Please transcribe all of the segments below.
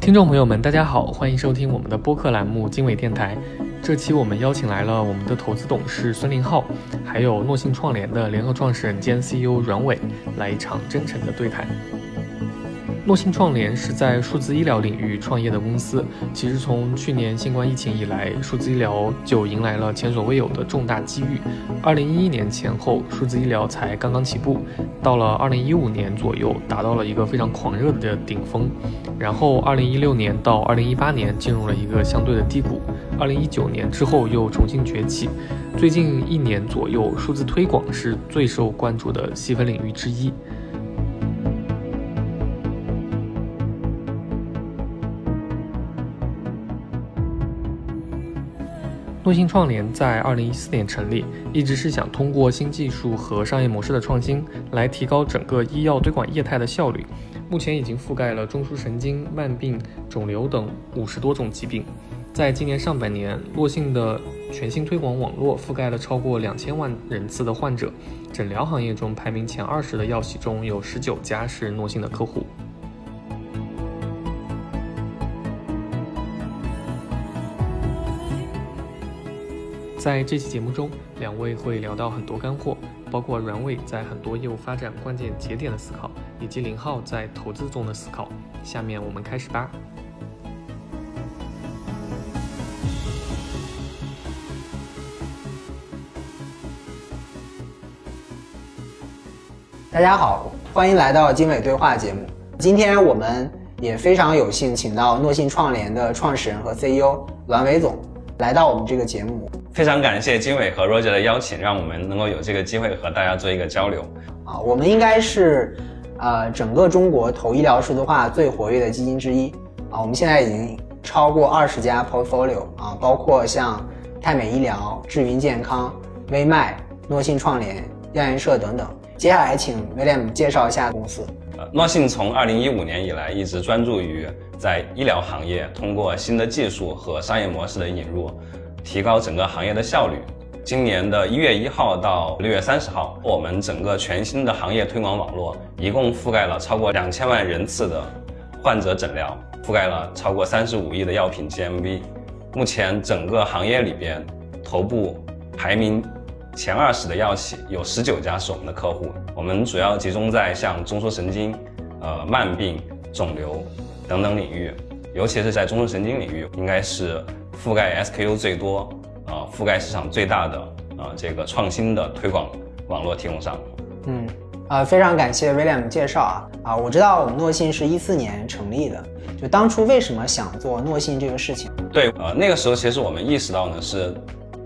听众朋友们，大家好，欢迎收听我们的播客栏目经纬电台。这期我们邀请来了我们的投资董事孙林浩，还有诺信创联的联合创始人兼 CEO 阮伟，来一场真诚的对谈。诺信创联是在数字医疗领域创业的公司。其实从去年新冠疫情以来，数字医疗就迎来了前所未有的重大机遇。二零一一年前后，数字医疗才刚刚起步，到了二零一五年左右，达到了一个非常狂热的顶峰。然后二零一六年到二零一八年进入了一个相对的低谷。二零一九年之后又重新崛起。最近一年左右，数字推广是最受关注的细分领域之一。诺信创联在二零一四年成立，一直是想通过新技术和商业模式的创新，来提高整个医药推广业态的效率。目前已经覆盖了中枢神经、慢病、肿瘤等五十多种疾病。在今年上半年，诺信的全新推广网络覆盖了超过两千万人次的患者。诊疗行业中排名前二十的药企中有十九家是诺信的客户。在这期节目中，两位会聊到很多干货，包括阮伟在很多业务发展关键节点的思考，以及林浩在投资中的思考。下面我们开始吧。大家好，欢迎来到经纬对话节目。今天我们也非常有幸请到诺信创联的创始人和 CEO 栾伟总来到我们这个节目。非常感谢经纬和 Roger 的邀请，让我们能够有这个机会和大家做一个交流。啊，我们应该是，呃，整个中国投医疗数字化最活跃的基金之一。啊，我们现在已经超过二十家 portfolio 啊，包括像泰美医疗、智云健康、微脉、诺信创联、药研社等等。接下来请 William 介绍一下公司。呃，诺信从二零一五年以来一直专注于在医疗行业，通过新的技术和商业模式的引入。提高整个行业的效率。今年的一月一号到六月三十号，我们整个全新的行业推广网络一共覆盖了超过两千万人次的患者诊疗，覆盖了超过三十五亿的药品 GMV。目前整个行业里边，头部排名前二十的药企有十九家是我们的客户。我们主要集中在像中枢神经、呃慢病、肿瘤等等领域，尤其是在中枢神经领域，应该是。覆盖 SKU 最多，啊，覆盖市场最大的啊，这个创新的推广网络提供商。嗯，啊，非常感谢 William 介绍啊，啊，我知道我们诺信是一四年成立的，就当初为什么想做诺信这个事情？对，呃，那个时候其实我们意识到呢，是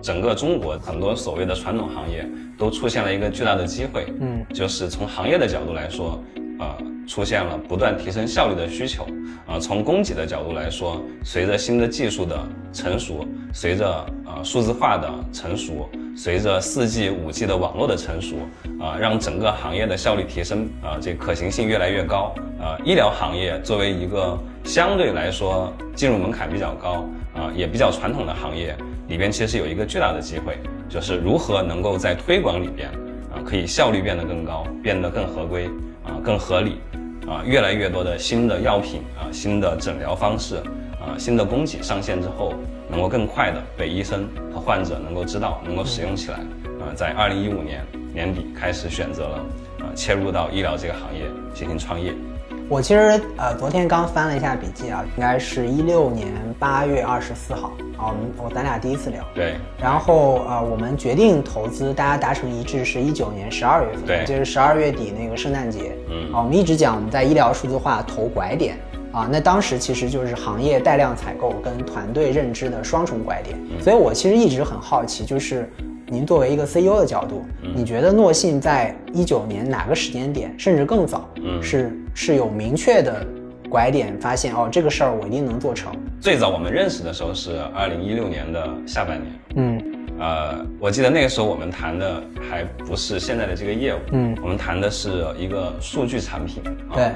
整个中国很多所谓的传统行业都出现了一个巨大的机会，嗯，就是从行业的角度来说，啊。出现了不断提升效率的需求，啊，从供给的角度来说，随着新的技术的成熟，随着呃数字化的成熟，随着四 G、五 G 的网络的成熟，啊，让整个行业的效率提升，啊，这可行性越来越高，啊，医疗行业作为一个相对来说进入门槛比较高，啊，也比较传统的行业里边，其实有一个巨大的机会，就是如何能够在推广里边，啊，可以效率变得更高，变得更合规。啊，更合理，啊，越来越多的新的药品啊，新的诊疗方式啊，新的供给上线之后，能够更快的被医生和患者能够知道，能够使用起来。啊，在二零一五年年底开始选择了啊，切入到医疗这个行业进行创业。我其实呃昨天刚翻了一下笔记啊，应该是一六年八月二十四号啊，我们我咱俩第一次聊。对。然后呃我们决定投资，大家达成一致是一九年十二月份，对，就是十二月底那个圣诞节。嗯。啊，我们一直讲我们在医疗数字化投拐点啊，那当时其实就是行业带量采购跟团队认知的双重拐点，所以我其实一直很好奇，就是。您作为一个 CEO 的角度，你觉得诺信在一九年哪个时间点，甚至更早，是是有明确的拐点，发现哦，这个事儿我一定能做成。最早我们认识的时候是二零一六年的下半年，嗯，呃，我记得那个时候我们谈的还不是现在的这个业务，嗯，我们谈的是一个数据产品，对，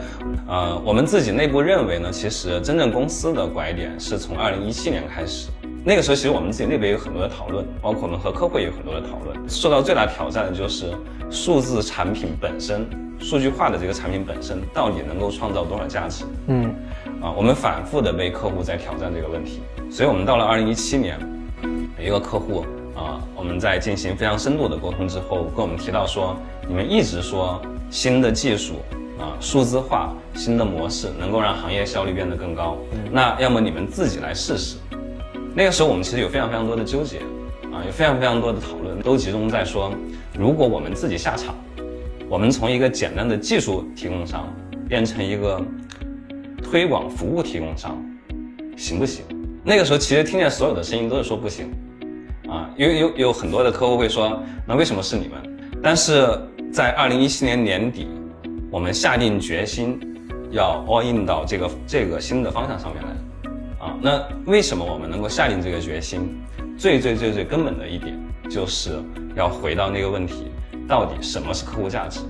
呃，我们自己内部认为呢，其实真正公司的拐点是从二零一七年开始。那个时候，其实我们自己内部也有很多的讨论，包括我们和客户也有很多的讨论。受到最大挑战的就是数字产品本身、数据化的这个产品本身到底能够创造多少价值？嗯，啊，我们反复的被客户在挑战这个问题，所以我们到了二零一七年，有一个客户啊，我们在进行非常深度的沟通之后，跟我们提到说，你们一直说新的技术啊，数字化、新的模式能够让行业效率变得更高，那要么你们自己来试试。那个时候我们其实有非常非常多的纠结，啊，有非常非常多的讨论，都集中在说，如果我们自己下场，我们从一个简单的技术提供商变成一个。推广服务提供商行不行？那个时候其实听见所有的声音都是说不行，啊，因为有有很多的客户会说，那为什么是你们？但是在二零一七年年底，我们下定决心要 all in 到这个这个新的方向上面来，那为什么我们能够下定这个决心？最最最最根本的一点就是要回到那个问题，到底什么是客户价值，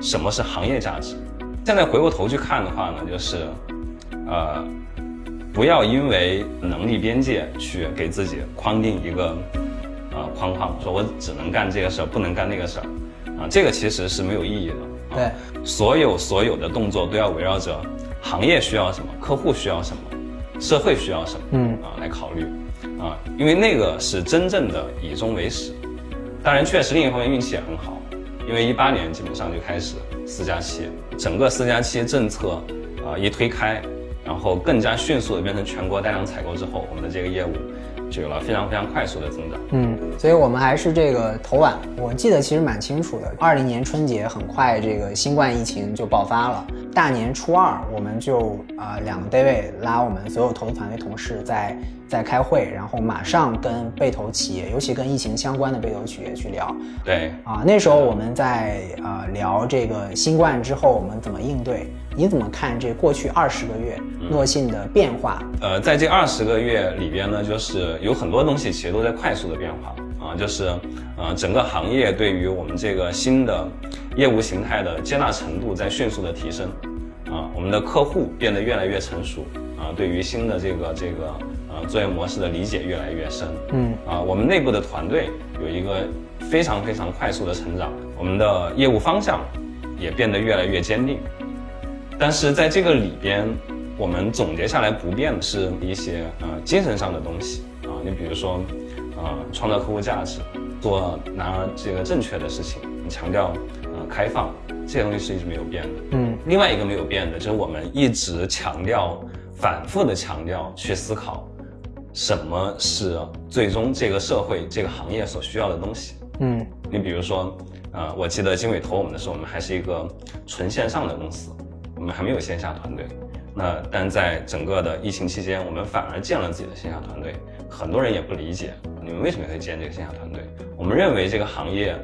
什么是行业价值？现在回过头去看的话呢，就是，呃，不要因为能力边界去给自己框定一个，呃框框，说我只能干这个事儿，不能干那个事儿，啊，这个其实是没有意义的。对，所有所有的动作都要围绕着行业需要什么，客户需要什么，社会需要什么，嗯啊来考虑，啊，因为那个是真正的以终为始。当然，确实另一方面运气也很好。因为一八年基本上就开始四加七，整个四加七政策啊一推开，然后更加迅速的变成全国大量采购之后，我们的这个业务就有了非常非常快速的增长。嗯，所以我们还是这个头晚，我记得其实蛮清楚的。二零年春节很快这个新冠疫情就爆发了，大年初二我们就啊两个 David 拉我们所有投资团队同事在。在开会，然后马上跟被投企业，尤其跟疫情相关的被投企业去聊。对啊，那时候我们在呃聊这个新冠之后我们怎么应对。你怎么看这过去二十个月诺信的变化？呃，在这二十个月里边呢，就是有很多东西其实都在快速的变化啊，就是呃整个行业对于我们这个新的业务形态的接纳程度在迅速的提升啊，我们的客户变得越来越成熟啊，对于新的这个这个。呃，作业模式的理解越来越深。嗯，啊，我们内部的团队有一个非常非常快速的成长，我们的业务方向也变得越来越坚定。但是在这个里边，我们总结下来不变的是一些呃精神上的东西啊，你比如说，呃，创造客户价值，做拿这个正确的事情，强调呃开放，这些东西是一直没有变的。嗯，另外一个没有变的就是我们一直强调，反复的强调去思考。什么是最终这个社会、这个行业所需要的东西？嗯，你比如说，呃，我记得经纬投我们的时候，我们还是一个纯线上的公司，我们还没有线下团队。那但在整个的疫情期间，我们反而建了自己的线下团队。很多人也不理解，你们为什么会建这个线下团队？我们认为这个行业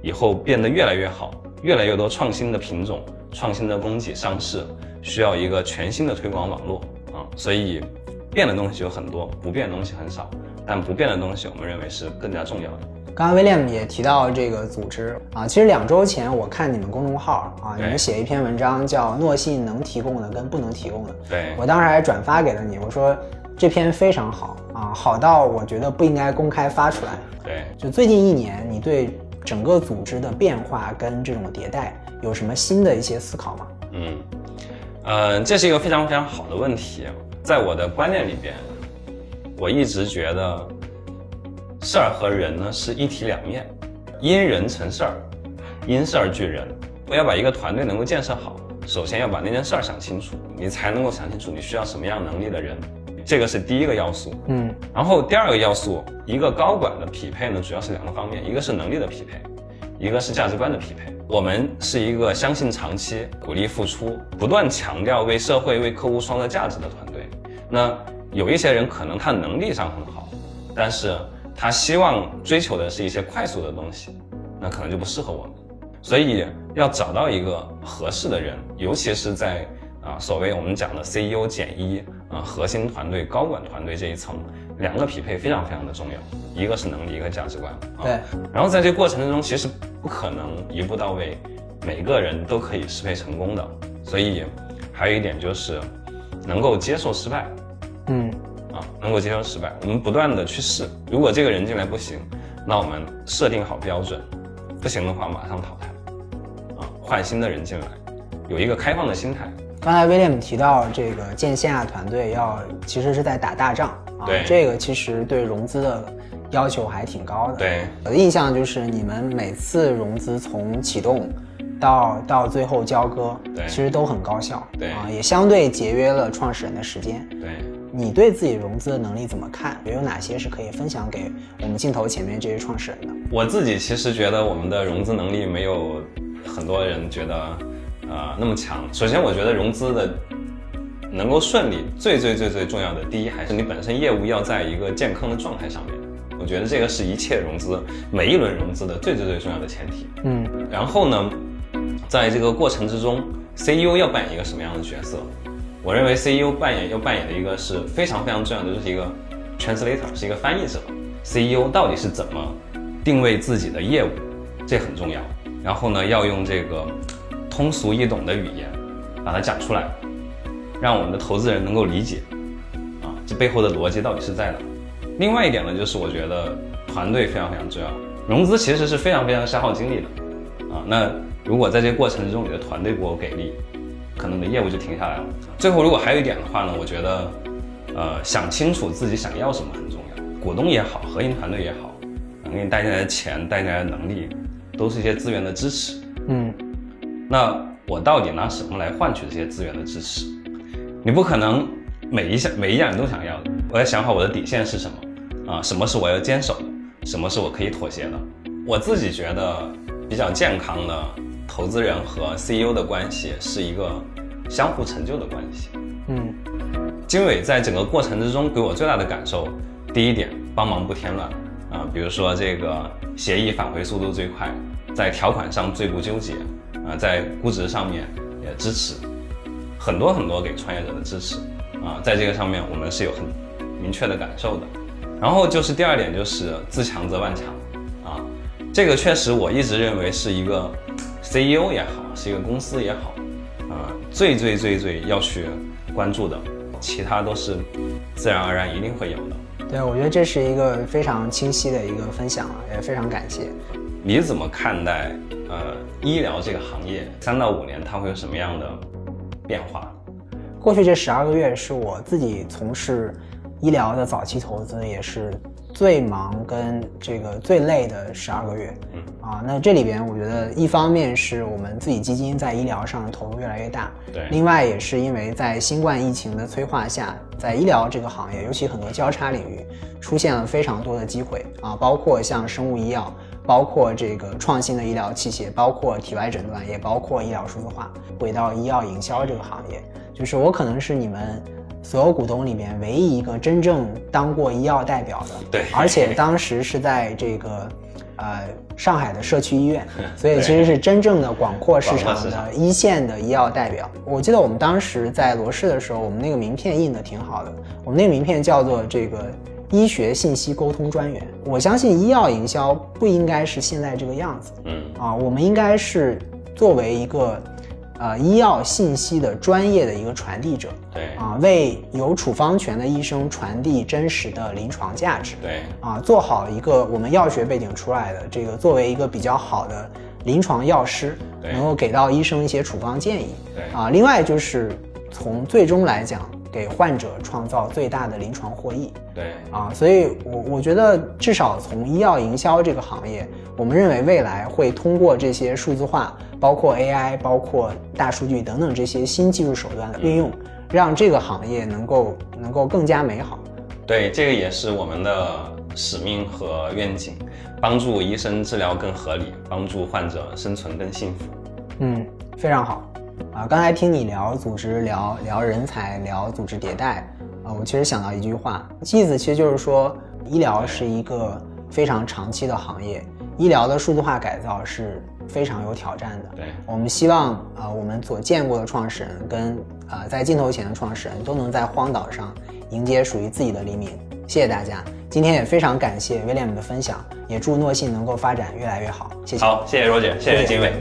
以后变得越来越好，越来越多创新的品种、创新的供给上市，需要一个全新的推广网络啊，所以。变的东西有很多，不变的东西很少，但不变的东西我们认为是更加重要的。刚刚威廉也提到这个组织啊，其实两周前我看你们公众号啊，你们写一篇文章叫“诺信能提供的跟不能提供的”，对我当时还转发给了你，我说这篇非常好啊，好到我觉得不应该公开发出来。对，就最近一年，你对整个组织的变化跟这种迭代有什么新的一些思考吗？嗯，呃，这是一个非常非常好的问题。在我的观念里边，我一直觉得事儿和人呢是一体两面，因人成事儿，因事儿聚人。我要把一个团队能够建设好，首先要把那件事儿想清楚，你才能够想清楚你需要什么样能力的人，这个是第一个要素。嗯，然后第二个要素，一个高管的匹配呢，主要是两个方面，一个是能力的匹配，一个是价值观的匹配。我们是一个相信长期、鼓励付出、不断强调为社会、为客户创造价值的团队。那有一些人可能他能力上很好，但是他希望追求的是一些快速的东西，那可能就不适合我们。所以要找到一个合适的人，尤其是在啊所谓我们讲的 CEO 减一啊核心团队、高管团队这一层，两个匹配非常非常的重要，一个是能力，一个价值观。对。然后在这个过程之中，其实不可能一步到位，每个人都可以适配成功的。所以还有一点就是能够接受失败。嗯，啊，能够接受失败，我们不断的去试。如果这个人进来不行，那我们设定好标准，不行的话马上淘汰，啊，换新的人进来，有一个开放的心态。刚才 William 提到这个建线下团队要其实是在打大仗啊，这个其实对融资的要求还挺高的。对，我的印象就是你们每次融资从启动到到最后交割，对，其实都很高效，对啊，也相对节约了创始人的时间。对，你对自己融资的能力怎么看？有哪些是可以分享给我们镜头前面这些创始人的？我自己其实觉得我们的融资能力没有很多人觉得。呃，那么强。首先，我觉得融资的能够顺利，最最最最重要的，第一还是你本身业务要在一个健康的状态上面。我觉得这个是一切融资每一轮融资的最最最重要的前提。嗯。然后呢，在这个过程之中，CEO 要扮演一个什么样的角色？我认为 CEO 扮演要扮演的一个是非常非常重要的，就是一个 translator，是一个翻译者。CEO 到底是怎么定位自己的业务？这很重要。然后呢，要用这个。通俗易懂的语言，把它讲出来，让我们的投资人能够理解，啊，这背后的逻辑到底是在哪？另外一点呢，就是我觉得团队非常非常重要。融资其实是非常非常消耗精力的，啊，那如果在这个过程之中你的团队不够给力，可能你的业务就停下来了。最后，如果还有一点的话呢，我觉得，呃，想清楚自己想要什么很重要。股东也好，核心团队也好，能给你带进来的钱、带进来的能力，都是一些资源的支持。嗯。那我到底拿什么来换取这些资源的支持？你不可能每一项每一样你都想要的。我要想好我的底线是什么啊？什么是我要坚守的？什么是我可以妥协的？我自己觉得比较健康的投资人和 CEO 的关系是一个相互成就的关系。嗯，经纬在整个过程之中给我最大的感受，第一点，帮忙不添乱啊，比如说这个协议返回速度最快，在条款上最不纠结。啊，在估值上面也支持很多很多给创业者的支持啊，在这个上面我们是有很明确的感受的。然后就是第二点，就是自强则万强啊，这个确实我一直认为是一个 CEO 也好，是一个公司也好啊，最最最最要去关注的，其他都是自然而然一定会有的。对，我觉得这是一个非常清晰的一个分享啊，也非常感谢。你怎么看待？呃，医疗这个行业三到五年它会有什么样的变化？过去这十二个月是我自己从事医疗的早期投资，也是最忙跟这个最累的十二个月。嗯啊，那这里边我觉得一方面是我们自己基金在医疗上投入越来越大，对。另外也是因为在新冠疫情的催化下，在医疗这个行业，尤其很多交叉领域出现了非常多的机会啊，包括像生物医药。包括这个创新的医疗器械，包括体外诊断，也包括医疗数字化。回到医药营销这个行业，就是我可能是你们所有股东里面唯一一个真正当过医药代表的。对，而且当时是在这个呃上海的社区医院，所以其实是真正的广阔市场的一线的医药代表。我记得我们当时在罗氏的时候，我们那个名片印的挺好的，我们那个名片叫做这个。医学信息沟通专员，我相信医药营销不应该是现在这个样子。嗯啊，我们应该是作为一个呃医药信息的专业的一个传递者。对啊，为有处方权的医生传递真实的临床价值。对啊，做好一个我们药学背景出来的这个作为一个比较好的临床药师，能够给到医生一些处方建议。对啊，另外就是从最终来讲。给患者创造最大的临床获益。对啊，所以，我我觉得至少从医药营销这个行业，我们认为未来会通过这些数字化，包括 AI，包括大数据等等这些新技术手段的运用，让这个行业能够能够更加美好。对，这个也是我们的使命和愿景，帮助医生治疗更合理，帮助患者生存更幸福。嗯，非常好。啊，刚才听你聊组织、聊聊人才、聊组织迭代，啊，我其实想到一句话，意思其实就是说，医疗是一个非常长期的行业，医疗的数字化改造是非常有挑战的。对，我们希望啊，我们所见过的创始人跟啊在镜头前的创始人都能在荒岛上迎接属于自己的黎明。谢谢大家，今天也非常感谢 William 的分享，也祝诺信能够发展越来越好。谢谢。好，谢谢罗姐，谢谢金伟。